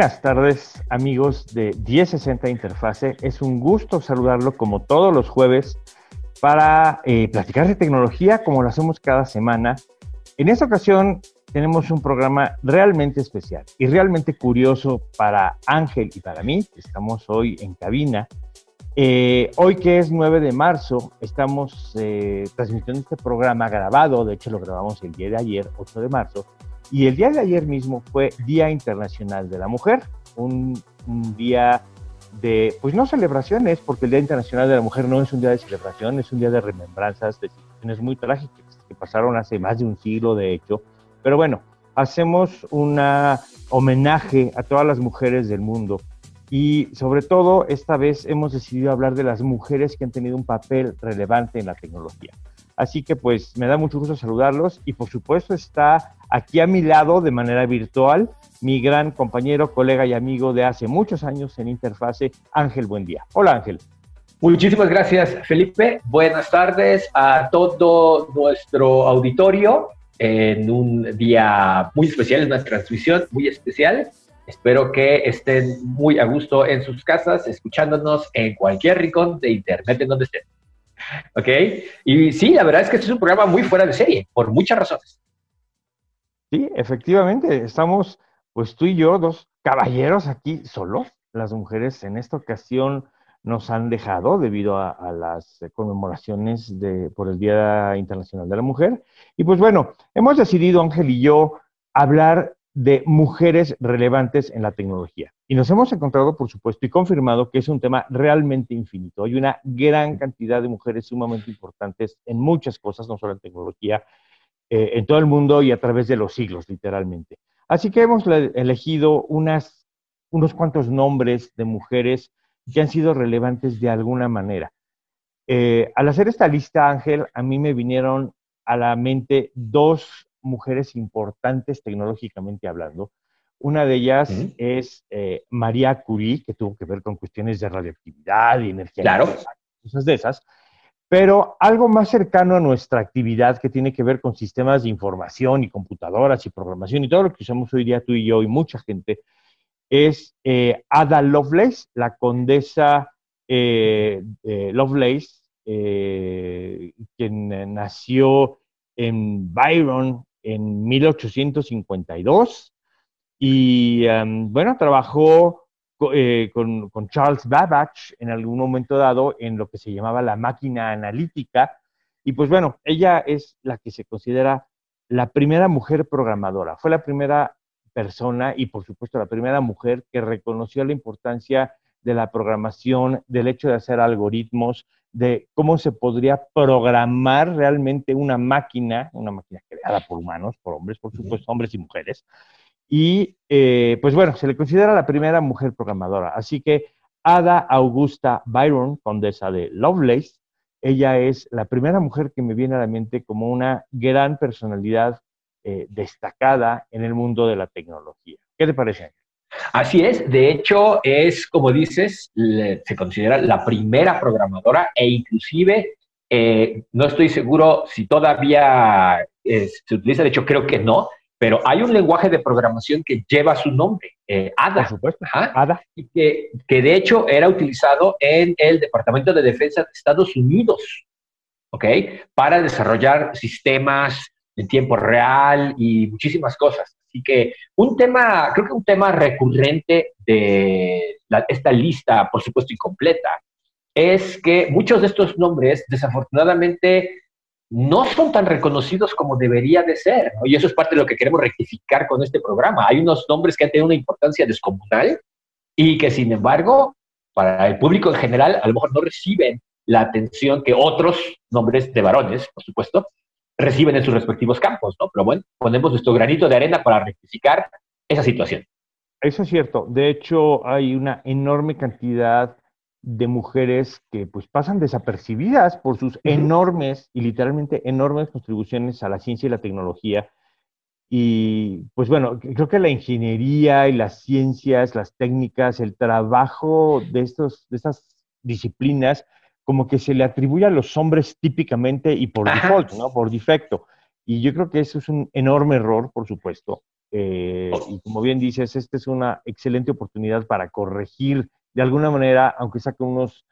Buenas tardes amigos de 1060 Interfase. Es un gusto saludarlo como todos los jueves para eh, platicar de tecnología como lo hacemos cada semana. En esta ocasión tenemos un programa realmente especial y realmente curioso para Ángel y para mí. Estamos hoy en cabina. Eh, hoy que es 9 de marzo, estamos eh, transmitiendo este programa grabado, de hecho lo grabamos el día de ayer, 8 de marzo, y el día de ayer mismo fue Día Internacional de la Mujer, un, día de, pues no celebraciones, porque el Día Internacional de la Mujer no es un día de celebración, es un día de remembranzas de situaciones muy trágicas que pasaron hace más de un siglo, de hecho. Pero bueno, hacemos un homenaje a todas las mujeres del mundo y sobre todo esta vez hemos decidido hablar de las mujeres que han tenido un papel relevante en la tecnología. Así que pues me da mucho gusto saludarlos y por supuesto está aquí a mi lado de manera virtual mi gran compañero, colega y amigo de hace muchos años en Interfase, Ángel Buendía. Hola Ángel. Muchísimas gracias Felipe. Buenas tardes a todo nuestro auditorio en un día muy especial, una transmisión muy especial. Espero que estén muy a gusto en sus casas, escuchándonos en cualquier rincón de Internet en donde estén. ¿Ok? Y sí, la verdad es que este es un programa muy fuera de serie, por muchas razones. Sí, efectivamente, estamos, pues tú y yo, dos caballeros aquí solos. Las mujeres en esta ocasión nos han dejado debido a, las conmemoraciones de, por el Día Internacional de la Mujer. Y pues bueno, hemos decidido, Ángel y yo, hablar de mujeres relevantes en la tecnología. Y nos hemos encontrado, por supuesto, y confirmado que es un tema realmente infinito. Hay una gran cantidad de mujeres sumamente importantes en muchas cosas, no solo en tecnología, eh, en todo el mundo y a través de los siglos, literalmente. Así que hemos elegido unas, unos cuantos nombres de mujeres que han sido relevantes de alguna manera. Eh, al hacer esta lista, Ángel, a mí me vinieron a la mente dos mujeres importantes tecnológicamente hablando. Una de ellas es eh, María Curie, que tuvo que ver con cuestiones de radioactividad y energía. Claro. Cosas de esas. Pero algo más cercano a nuestra actividad que tiene que ver con sistemas de información y computadoras y programación y todo lo que usamos hoy día tú y yo y mucha gente, es eh, Ada Lovelace, la condesa eh, Lovelace, quien nació en Byron, en 1852 y em, bueno, trabajó eh, con, Charles Babbage en algún momento dado en lo que se llamaba la máquina analítica y pues bueno, ella es la que se considera la primera mujer programadora, fue la primera persona y por supuesto la primera mujer que reconoció la importancia de la programación, del hecho de hacer algoritmos, de cómo se podría programar realmente una máquina, una máquina creada por humanos, por hombres, por supuesto, hombres y mujeres. Y eh, pues bueno, se le considera la primera mujer programadora. Así que Ada Augusta Byron, condesa de Lovelace, ella es la primera mujer que me viene a la mente como una gran personalidad eh, destacada en el mundo de la tecnología. ¿Qué te parece? Así es, de hecho es, como dices, se considera la primera programadora e inclusive, eh, no estoy seguro si todavía se utiliza, de hecho creo que no, pero hay un lenguaje de programación que lleva su nombre, eh, ADA. Por supuesto, ADA. Y que, que, de hecho era utilizado en el Departamento de Defensa de Estados Unidos, ¿ok? Para desarrollar sistemas en tiempo real y muchísimas cosas. Así que un tema, creo que un tema recurrente de esta lista, por supuesto incompleta, es que muchos de estos nombres desafortunadamente no son tan reconocidos como debería de ser, y eso es parte de lo que queremos rectificar con este programa. Hay unos nombres que han tenido una importancia descomunal y que sin embargo para el público en general, a lo mejor no reciben la atención que otros nombres de varones, por supuesto, reciben en sus respectivos campos, ¿no? Pero bueno, ponemos nuestro granito de arena para rectificar esa situación. Eso es cierto. De hecho, hay una enorme cantidad de mujeres que pues pasan desapercibidas por sus enormes y literalmente enormes contribuciones a la ciencia y la tecnología. Y pues bueno, creo que la ingeniería y las ciencias, las técnicas, el trabajo de, estos, de estas disciplinas, como que se le atribuye a los hombres típicamente y por default, ¿no? Por defecto. Y yo creo que eso es un enorme error, por supuesto. Eh, y como bien dices, esta es una excelente oportunidad para corregir de alguna manera, aunque saque unos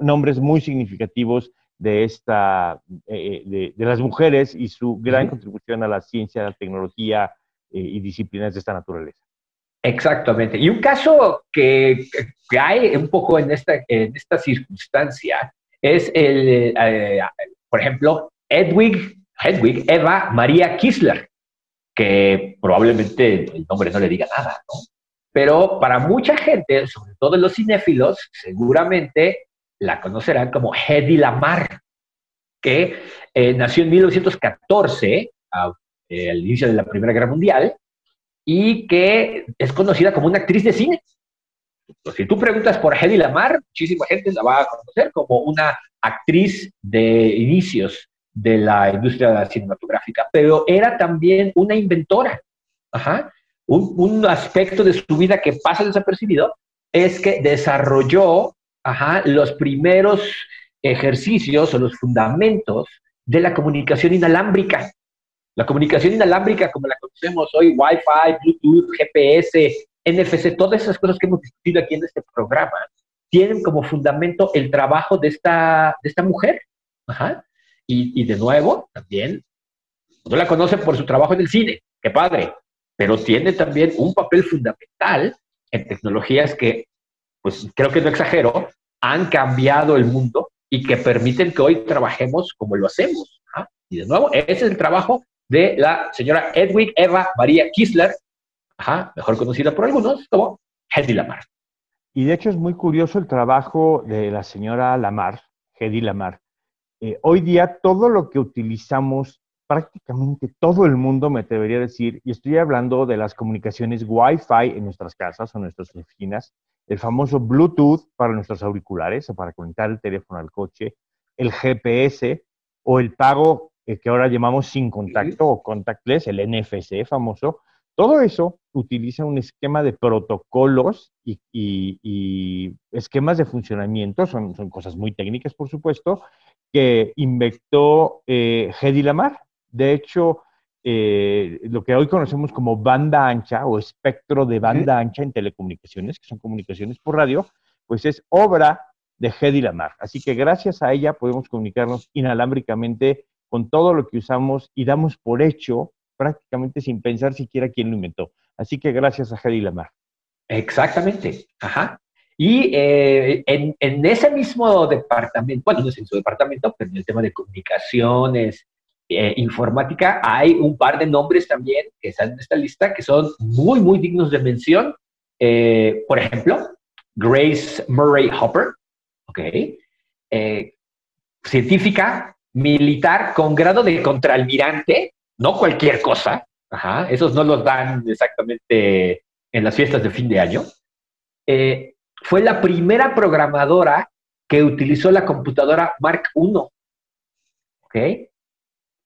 nombres muy significativos de, esta, eh, de, las mujeres y su gran contribución a la ciencia, la tecnología eh, y disciplinas de esta naturaleza. Exactamente. Y un caso que, que hay un poco en esta, en esta circunstancia es el, eh, por ejemplo, Edwig, Hedwig Eva María Kissler, que probablemente el nombre no le diga nada, ¿no? Pero para mucha gente, sobre todo los cinéfilos, seguramente la conocerán como Hedy Lamar, que eh, nació en 1914, eh, al inicio de la Primera Guerra Mundial, y que es conocida como una actriz de cine. Si tú preguntas por Hedy Lamar, muchísima gente la va a conocer como una actriz de inicios de la industria cinematográfica, pero era también una inventora. Ajá un, aspecto de su vida que pasa desapercibido es que desarrolló los primeros ejercicios o los fundamentos de la comunicación inalámbrica. La comunicación inalámbrica, como la conocemos hoy, Wi-Fi, Bluetooth, GPS, NFC, todas esas cosas que hemos discutido aquí en este programa, tienen como fundamento el trabajo de esta, de esta mujer. Y, y, de nuevo, también, no la conocen por su trabajo en el cine, qué padre, pero tiene también un papel fundamental en tecnologías que, pues creo que no exagero, han cambiado el mundo y que permiten que hoy trabajemos como lo hacemos. ¿ah? Y de nuevo, ese es el trabajo de la señora Edwig Eva María Kissler, mejor conocida por algunos como Hedy Lamar. Y de hecho es muy curioso el trabajo de la señora Lamar, Hedy Lamar. Eh, hoy día todo lo que utilizamos prácticamente todo el mundo, me atrevería a decir, y estoy hablando de las comunicaciones Wi-Fi en nuestras casas o nuestras oficinas, el famoso Bluetooth para nuestros auriculares o para conectar el teléfono al coche, el GPS o el pago eh, que ahora llamamos sin contacto o contactless, el NFC famoso. Todo eso utiliza un esquema de protocolos y, esquemas de funcionamiento, son, son, cosas muy técnicas, por supuesto, que inventó eh, Hedy Lamar, de hecho, eh, lo que hoy conocemos como banda ancha o espectro de banda ancha en telecomunicaciones, que son comunicaciones por radio, pues es obra de Hedy Lamar. Así que gracias a ella podemos comunicarnos inalámbricamente con todo lo que usamos y damos por hecho prácticamente sin pensar siquiera quién lo inventó. Así que gracias a Hedy Lamar. Exactamente, ajá. Y eh, en, en, ese mismo departamento, bueno, no es en su departamento, pero en el tema de comunicaciones eh, informática, hay un par de nombres también que están en esta lista que son muy, muy dignos de mención. Eh, por ejemplo, Grace Murray Hopper, ¿ok? Eh, científica militar con grado de contraalmirante, no cualquier cosa, esos no los dan exactamente en las fiestas de fin de año. fue la primera programadora que utilizó la computadora Mark I.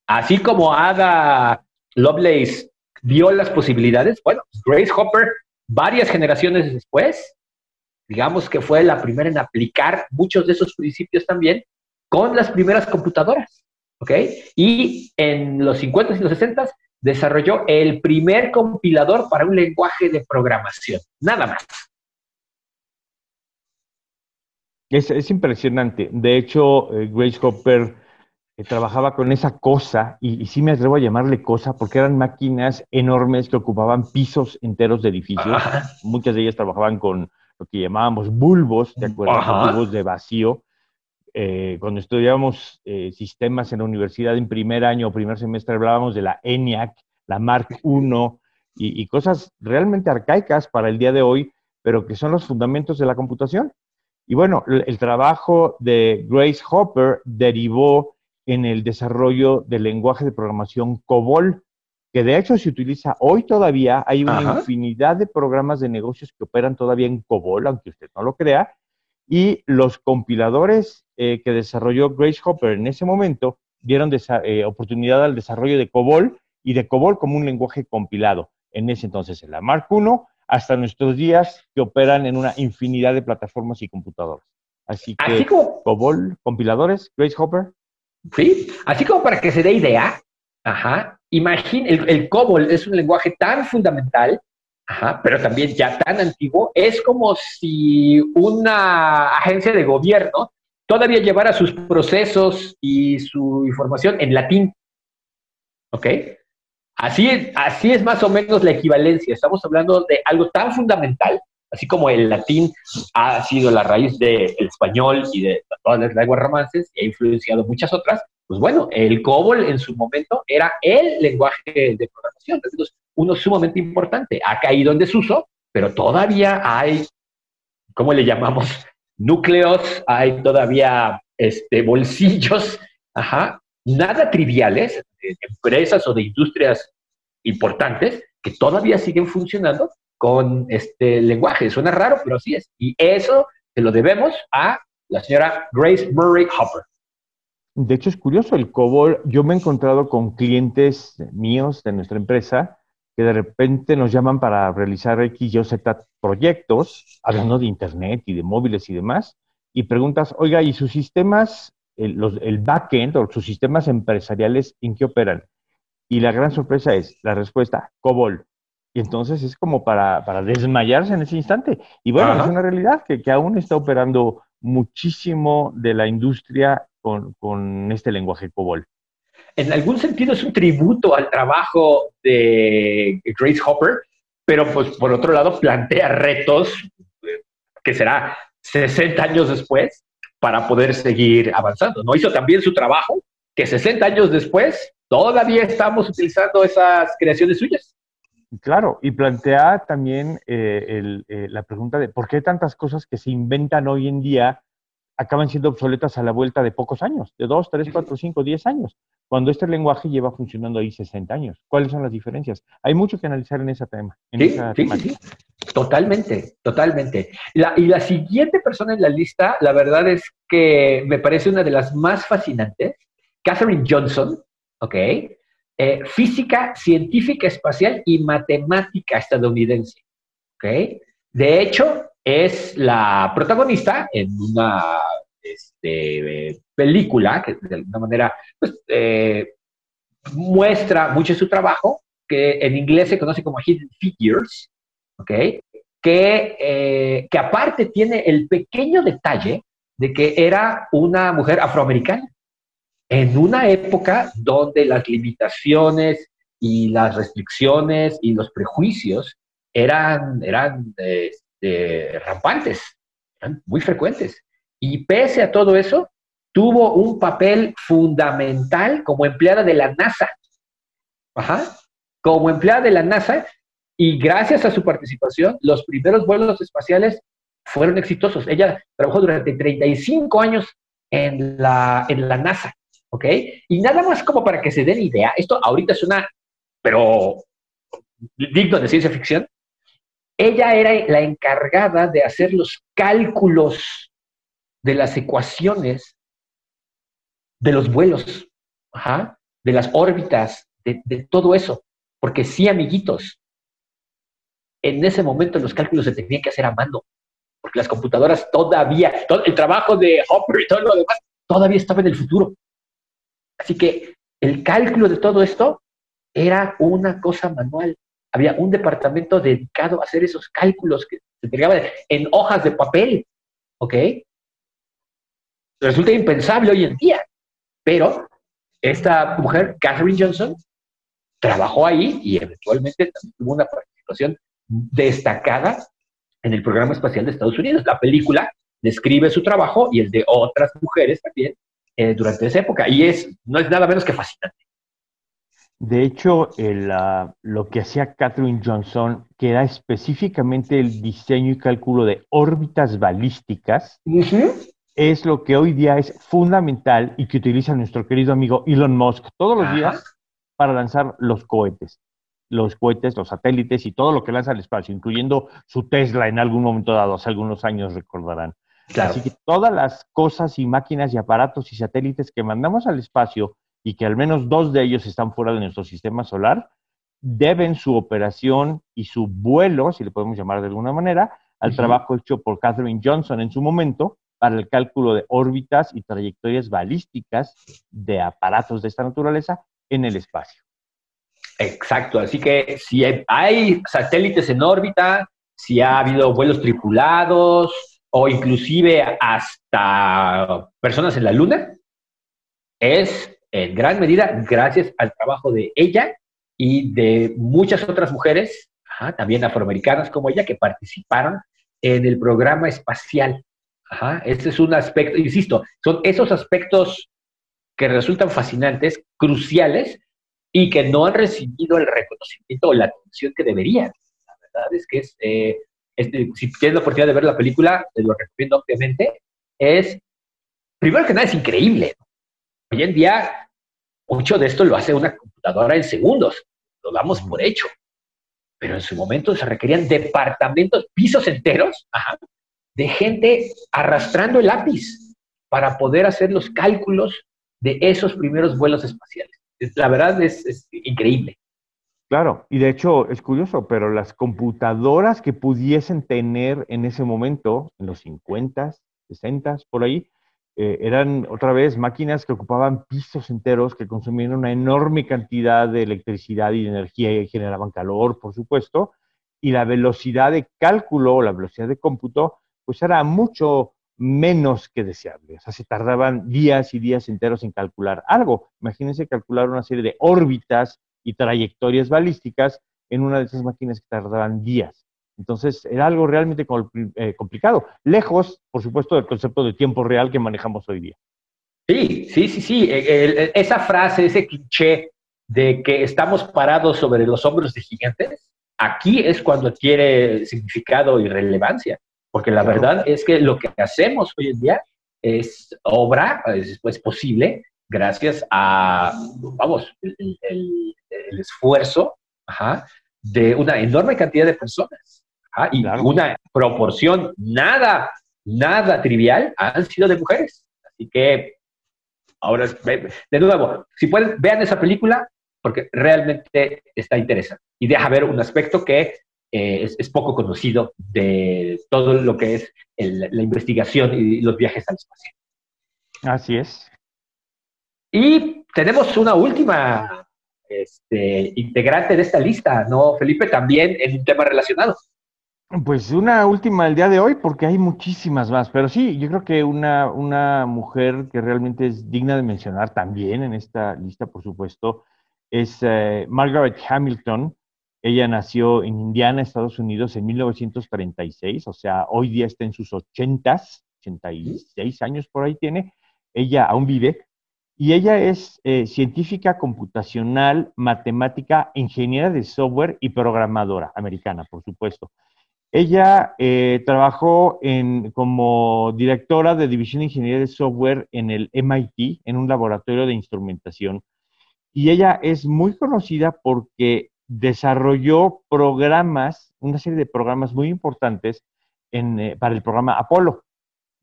Así como Ada Lovelace vio las posibilidades, bueno, Grace Hopper, varias generaciones después, digamos que fue la primera en aplicar muchos de esos principios también con las primeras computadoras, ¿ok? Y en los 50 y los 60 desarrolló el primer compilador para un lenguaje de programación, nada más. Es, impresionante. De hecho, eh, Grace Hopper trabajaba con esa cosa, y, sí me atrevo a llamarle cosa, porque eran máquinas enormes que ocupaban pisos enteros de edificios. Muchas de ellas trabajaban con lo que llamábamos bulbos, ¿te acuerdas? Bulbos de vacío. Eh, cuando estudiábamos eh, sistemas en la universidad en primer año o primer semestre hablábamos de la ENIAC, la Mark I y, y cosas realmente arcaicas para el día de hoy, pero que son los fundamentos de la computación. Y bueno, el, trabajo de Grace Hopper derivó en el desarrollo del lenguaje de programación COBOL, que de hecho se utiliza hoy todavía. Hay una infinidad de programas de negocios que operan todavía en COBOL, aunque usted no lo crea. Y los compiladores eh, que desarrolló Grace Hopper en ese momento dieron eh, oportunidad al desarrollo de COBOL y de COBOL como un lenguaje compilado. En ese entonces, en la Mark I, hasta nuestros días, que operan en una infinidad de plataformas y computadoras. Así que, COBOL, compiladores, Grace Hopper. Sí, así como para que se dé idea, ajá, imagine, el, el COBOL es un lenguaje tan fundamental, ajá, pero también ya tan antiguo, es como si una agencia de gobierno todavía llevara sus procesos y su información en latín. ¿Ok? Así es, así es más o menos la equivalencia. Estamos hablando de algo tan fundamental, así como el latín ha sido la raíz del español y de todas las lenguas romances y ha influenciado muchas otras. Pues bueno, el COBOL en su momento era el lenguaje de programación, entonces uno sumamente importante. Ha caído en desuso, pero todavía hay, ¿cómo le llamamos? Núcleos, hay todavía este, bolsillos, ajá, nada triviales, de empresas o de industrias importantes que todavía siguen funcionando con este lenguaje. Suena raro, pero así es. Y eso se lo debemos a la señora Grace Murray Hopper. De hecho, es curioso, el COBOL, yo me he encontrado con clientes míos de nuestra empresa que de repente nos llaman para realizar X, Y, Z proyectos, hablando de Internet y de móviles y demás, y preguntas, oiga, ¿y sus sistemas el, backend o sus sistemas empresariales en qué operan. Y la gran sorpresa es la respuesta, COBOL. Y entonces es como para, desmayarse en ese instante. Y bueno, es una realidad que, aún está operando muchísimo de la industria con, este lenguaje COBOL. En algún sentido es un tributo al trabajo de Grace Hopper, pero pues por otro lado plantea retos que será 60 años después para poder seguir avanzando. ¿no? Hizo también su trabajo, que 60 años después todavía estamos utilizando esas creaciones suyas. Claro, y plantea también eh, eh, la pregunta de por qué tantas cosas que se inventan hoy en día acaban siendo obsoletas a la vuelta de pocos años, de dos, tres, cuatro, cinco, diez años, cuando este lenguaje lleva funcionando ahí 60 años. ¿Cuáles son las diferencias? Hay mucho que analizar en ese tema. sí, sí, sí, totalmente, totalmente. y la siguiente persona en la lista, la verdad es que me parece una de las más fascinantes, Catherine Johnson, ¿ok? Eh, física, científica espacial y matemática estadounidense, ¿ok? De hecho, es la protagonista en una este, película que de alguna manera pues, eh, muestra mucho su trabajo, que en inglés se conoce como Hidden Figures, Que, eh, que aparte tiene el pequeño detalle de que era una mujer afroamericana en una época donde las limitaciones y las restricciones y los prejuicios eran, eran eh, rampantes, muy frecuentes. Y pese a todo eso, tuvo un papel fundamental como empleada de la NASA. Ajá. Como empleada de la NASA, y gracias a su participación, los primeros vuelos espaciales fueron exitosos. Ella trabajó durante 35 años en la, en la NASA, ¿ok? Y nada más como para que se den idea, esto ahorita es una, pero digno de ciencia ficción, ella era la encargada de hacer los cálculos de las ecuaciones de los vuelos, de las órbitas, de, todo eso. Porque sí, amiguitos, en ese momento los cálculos se tenían que hacer a mano, porque las computadoras todavía, el trabajo de Hopper y todo lo demás, todavía estaba en el futuro. Así que el cálculo de todo esto era una cosa manual había un departamento dedicado a hacer esos cálculos que se entregaban en hojas de papel, ¿ok? Resulta impensable hoy en día, pero esta mujer, Catherine Johnson, trabajó ahí y eventualmente también tuvo una participación destacada en el programa espacial de Estados Unidos. La película describe su trabajo y el de otras mujeres también eh, durante esa época y es no es nada menos que fascinante. De hecho, lo que hacía Catherine Johnson, que era específicamente el diseño y cálculo de órbitas balísticas, es lo que hoy día es fundamental y que utiliza nuestro querido amigo Elon Musk todos los días para lanzar los cohetes. Los cohetes, los satélites y todo lo que lanza al espacio, incluyendo su Tesla en algún momento dado, hace algunos años recordarán. Así que todas las cosas y máquinas y aparatos y satélites que mandamos al espacio y que al menos dos de ellos están fuera de nuestro sistema solar, deben su operación y su vuelo, si le podemos llamar de alguna manera, al trabajo hecho por Catherine Johnson en su momento para el cálculo de órbitas y trayectorias balísticas de aparatos de esta naturaleza en el espacio. Exacto, así que si hay satélites en órbita, si ha habido vuelos tripulados o inclusive hasta personas en la Luna, es en gran medida gracias al trabajo de ella y de muchas otras mujeres, también afroamericanas como ella, que participaron en el programa espacial. Ajá, este es un aspecto, insisto, son esos aspectos que resultan fascinantes, cruciales, y que no han recibido el reconocimiento o la atención que deberían. La verdad es que es, eh, si tienes la oportunidad de ver la película, te lo recomiendo obviamente, es, primero que nada, es increíble. Hoy en día, mucho de esto lo hace una computadora en segundos, lo damos por hecho. Pero en su momento se requerían departamentos, pisos enteros, de gente arrastrando el lápiz para poder hacer los cálculos de esos primeros vuelos espaciales. La verdad es, es increíble. Claro, y de hecho es curioso, pero las computadoras que pudiesen tener en ese momento, en los 50, 60, por ahí, eh, eran otra vez máquinas que ocupaban pisos enteros, que consumían una enorme cantidad de electricidad y de energía y generaban calor, por supuesto, y la velocidad de cálculo, la velocidad de cómputo, pues era mucho menos que deseable. O sea, se tardaban días y días enteros en calcular algo. Imagínense calcular una serie de órbitas y trayectorias balísticas en una de esas máquinas que tardaban días. Entonces, era algo realmente eh, complicado, lejos, por supuesto, del concepto de tiempo real que manejamos hoy día. Sí, sí, sí, sí. E, esa frase, ese cliché de que estamos parados sobre los hombros de gigantes, aquí es cuando adquiere significado y relevancia, porque la verdad es que lo que hacemos hoy en día es obra, es posible gracias a, vamos, el, esfuerzo de una enorme cantidad de personas. Ah, y una proporción nada, nada trivial han sido de mujeres. Así que, ahora, de nuevo, si pueden, vean esa película porque realmente está interesante y deja ver un aspecto que eh, es, poco conocido de todo lo que es la investigación y los viajes al espacio. Así es. Y tenemos una última este, integrante de esta lista, ¿no, Felipe? También en un tema relacionado. Pues una última el día de hoy, porque hay muchísimas más, pero sí, yo creo que una, una mujer que realmente es digna de mencionar también en esta lista, por supuesto, es eh, Margaret Hamilton. Ella nació en Indiana, Estados Unidos, en 1936, o sea, hoy día está en sus 80, 86 años por ahí tiene. Ella aún vive y ella es eh, científica computacional, matemática, ingeniera de software y programadora americana, por supuesto. Ella eh, trabajó como directora de División de Ingeniería de Software en el MIT, en un laboratorio de instrumentación. Y ella es muy conocida porque desarrolló programas, una serie de programas muy importantes eh, para el programa Apolo,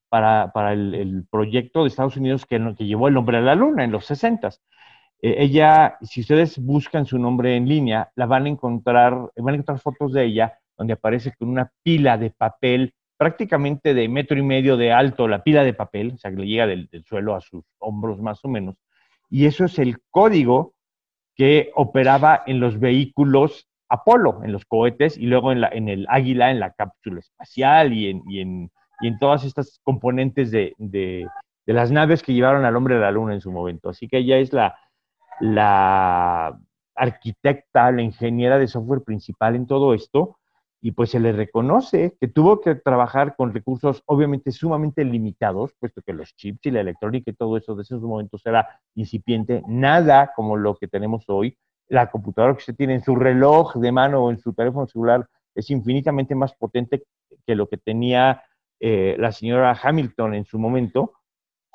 para, el, proyecto de Estados Unidos que, llevó el nombre a la Luna en los 60. Eh, ella, si ustedes buscan su nombre en línea, la van a encontrar, van a encontrar fotos de ella donde aparece con una pila de papel prácticamente de metro y medio de alto, la pila de papel, o sea, que le llega del, suelo a sus hombros más o menos. Y eso es el código que operaba en los vehículos Apolo, en los cohetes, y luego en, el Águila, en la cápsula espacial y en, todas estas componentes de, las naves que llevaron al hombre a la luna en su momento. Así que ella es la, la arquitecta, la ingeniera de software principal en todo esto, y pues se le reconoce que tuvo que trabajar con recursos obviamente sumamente limitados, puesto que los chips y la electrónica y todo eso de esos momentos era incipiente, nada como lo que tenemos hoy. la computadora que usted tiene en su reloj de mano o en su teléfono celular es infinitamente más potente que lo que tenía eh, la señora Hamilton en su momento,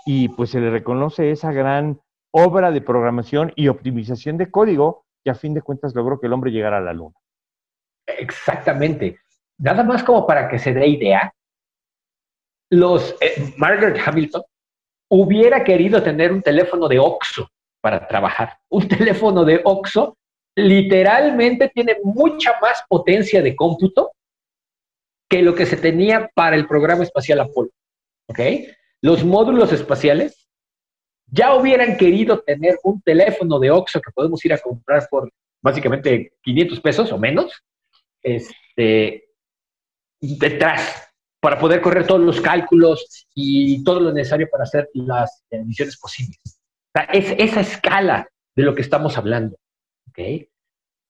y pues se le reconoce esa gran obra de programación y optimización de código que a fin de cuentas logró que el hombre llegara a la luna. Exactamente. Nada más como para que se dé idea, los eh, Margaret Hamilton hubiera querido tener un teléfono de OXO para trabajar. Un teléfono de OXO literalmente tiene mucha más potencia de cómputo que lo que se tenía para el programa espacial Apolo. ¿Ok? Los módulos espaciales ya hubieran querido tener un teléfono de OXO que podemos ir a comprar por básicamente 500 pesos o menos, este, detrás, para poder correr todos los cálculos y todo lo necesario para hacer las misiones posibles. es esa escala de lo que estamos hablando. ¿okay?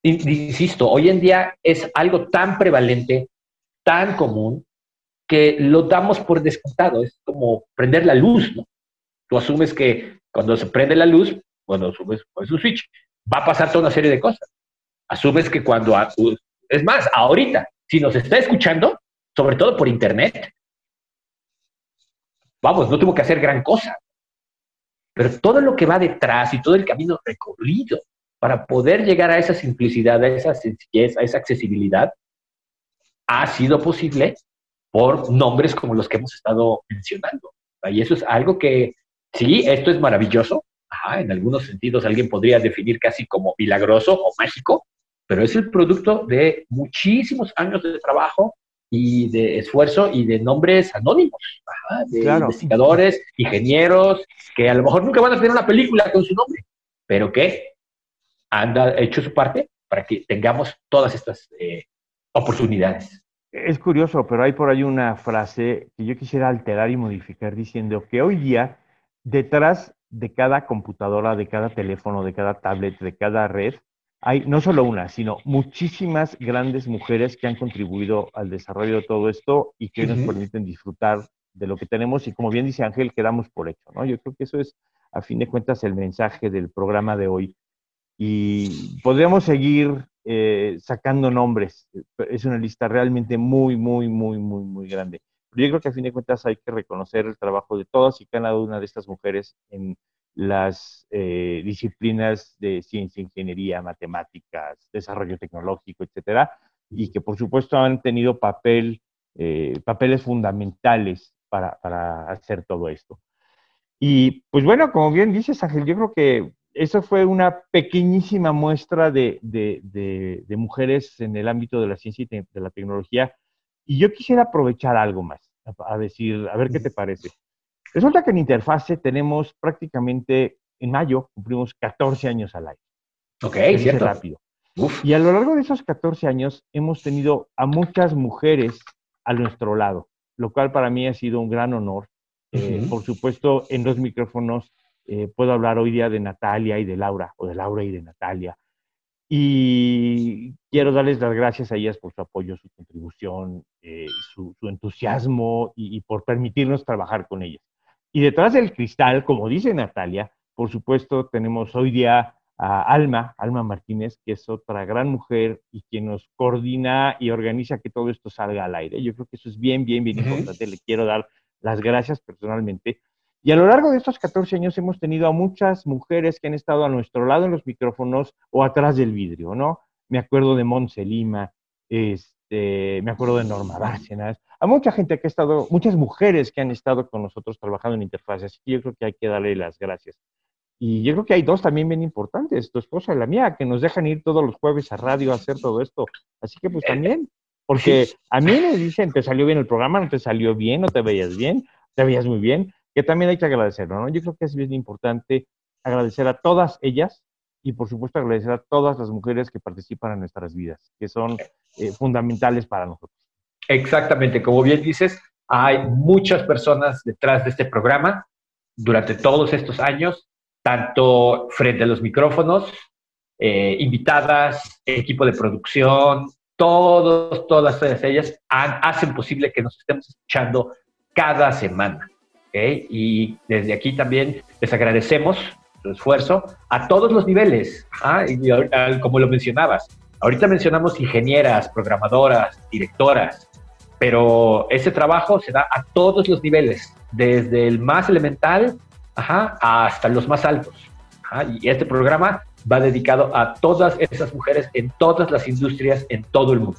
Insisto, hoy en día es algo tan prevalente, tan común, que lo damos por descontado. Es como prender la luz, ¿no? Tú asumes que cuando se prende la luz, cuando subes pues, un switch, va a pasar toda una serie de cosas. Asumes que cuando, es más, ahorita, si nos está escuchando, sobre todo por internet, vamos, no tuvo que hacer gran cosa. Pero todo lo que va detrás y todo el camino recorrido para poder llegar a esa simplicidad, a esa sencillez, a esa accesibilidad, ha sido posible por nombres como los que hemos estado mencionando. Y eso es algo que, sí, esto es maravilloso. en algunos sentidos alguien podría definir casi como milagroso o mágico, pero es el producto de muchísimos años de trabajo y de esfuerzo y de nombres anónimos, de investigadores, ingenieros, que a lo mejor nunca van a tener una película con su nombre, pero que han hecho su parte para que tengamos todas estas eh, oportunidades. Es curioso, pero hay por ahí una frase que yo quisiera alterar y modificar diciendo que hoy día, detrás de cada computadora, de cada teléfono, de cada tablet, de cada red, hay no solo una, sino muchísimas grandes mujeres que han contribuido al desarrollo de todo esto y que nos permiten disfrutar de lo que tenemos y como bien dice Ángel, quedamos por hecho, ¿no? Yo creo que eso es, a fin de cuentas, el mensaje del programa de hoy. Y podríamos seguir eh, sacando nombres. Es una lista realmente muy, muy, muy, muy, muy grande. Pero yo creo que a fin de cuentas hay que reconocer el trabajo de todas y cada una de estas mujeres en las eh, disciplinas de ciencia, ingeniería, matemáticas, desarrollo tecnológico, etcétera, y que por supuesto han tenido papel, eh, papeles fundamentales para, para, hacer todo esto. Y pues bueno, como bien dices, Ángel, yo creo que eso fue una pequeñísima muestra de, de, de, mujeres en el ámbito de la ciencia y de la tecnología. Y yo quisiera aprovechar algo más, a, a decir, a ver qué te parece. Resulta que en Interfase tenemos prácticamente, en mayo, cumplimos 14 años al aire. Ok, cierto. rápido. Y a lo largo de esos 14 años hemos tenido a muchas mujeres a nuestro lado, lo cual para mí ha sido un gran honor. Eh, por supuesto, en los micrófonos eh, puedo hablar hoy día de Natalia y de Laura, o de Laura y de Natalia. Y quiero darles las gracias a ellas por su apoyo, su contribución, eh, su, entusiasmo y, por permitirnos trabajar con ellas. Y detrás del cristal, como dice Natalia, por supuesto, tenemos hoy día a Alma, Alma Martínez, que es otra gran mujer y quien nos coordina y organiza que todo esto salga al aire. Yo creo que eso es bien, bien, bien importante. Le quiero dar las gracias personalmente. Y a lo largo de estos 14 años hemos tenido a muchas mujeres que han estado a nuestro lado en los micrófonos o atrás del vidrio, ¿no? Me acuerdo de Monse Lima, este, me acuerdo de Norma Bárcenas, a mucha gente que ha estado, muchas mujeres que han estado con nosotros trabajando en interfaces, así que yo creo que hay que darle las gracias. Y yo creo que hay dos también bien importantes, tu esposa y la mía, que nos dejan ir todos los jueves a radio a hacer todo esto. Así que pues también, porque a mí me dicen, te salió bien el programa, no te salió bien, no te veías bien, te veías muy bien, que también hay que agradecerlo, ¿no? Yo creo que es bien importante agradecer a todas ellas y por supuesto agradecer a todas las mujeres que participan en nuestras vidas, que son eh, fundamentales para nosotros. Exactamente, como bien dices, hay muchas personas detrás de este programa durante todos estos años, tanto frente a los micrófonos, eh, invitadas, equipo de producción, todos, todas, ellas hacen posible que nos estemos escuchando cada semana. Y desde aquí también les agradecemos nuestro esfuerzo a todos los niveles, como lo mencionabas. Ahorita mencionamos ingenieras, programadoras, directoras, pero ese trabajo se da a todos los niveles, desde el más elemental hasta los más altos. Y este programa va dedicado a todas esas mujeres en todas las industrias en todo el mundo.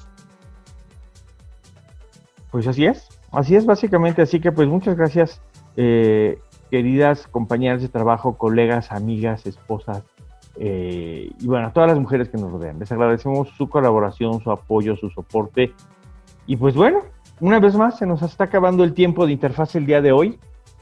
Pues así es, así es básicamente, así que pues muchas gracias eh, queridas compañeras de trabajo, colegas, amigas, esposas, eh, y bueno, a todas las mujeres que nos rodean. Les agradecemos su colaboración, su apoyo, su soporte. Y pues bueno, una vez más se nos está acabando el tiempo de interfaz el día de hoy.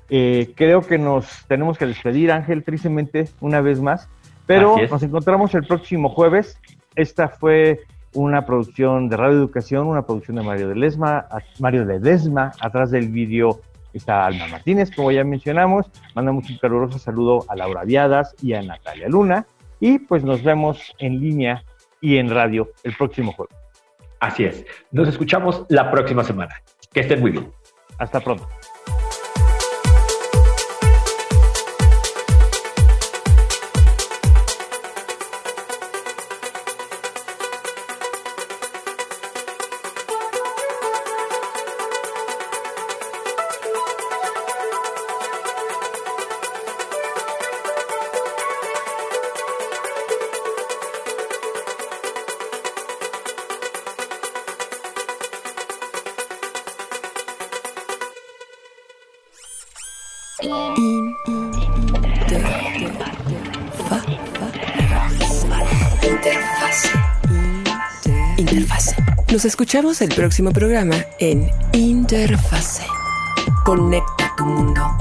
Eh, creo que nos tenemos que despedir, Ángel, tristemente, una vez más. Pero nos encontramos el próximo jueves. Esta fue una producción de Radio Educación, una producción de Mario de Lesma, Mario de Desma, atrás del vídeo está Alma Martínez, como ya mencionamos. Mandamos un caluroso saludo a Laura Viadas y a Natalia Luna. Y pues nos vemos en línea y en radio el próximo jueves. Así es. Nos escuchamos la próxima semana. Que estén muy bien. Hasta pronto. Nos escuchamos el próximo programa en Interfase. Conecta tu mundo.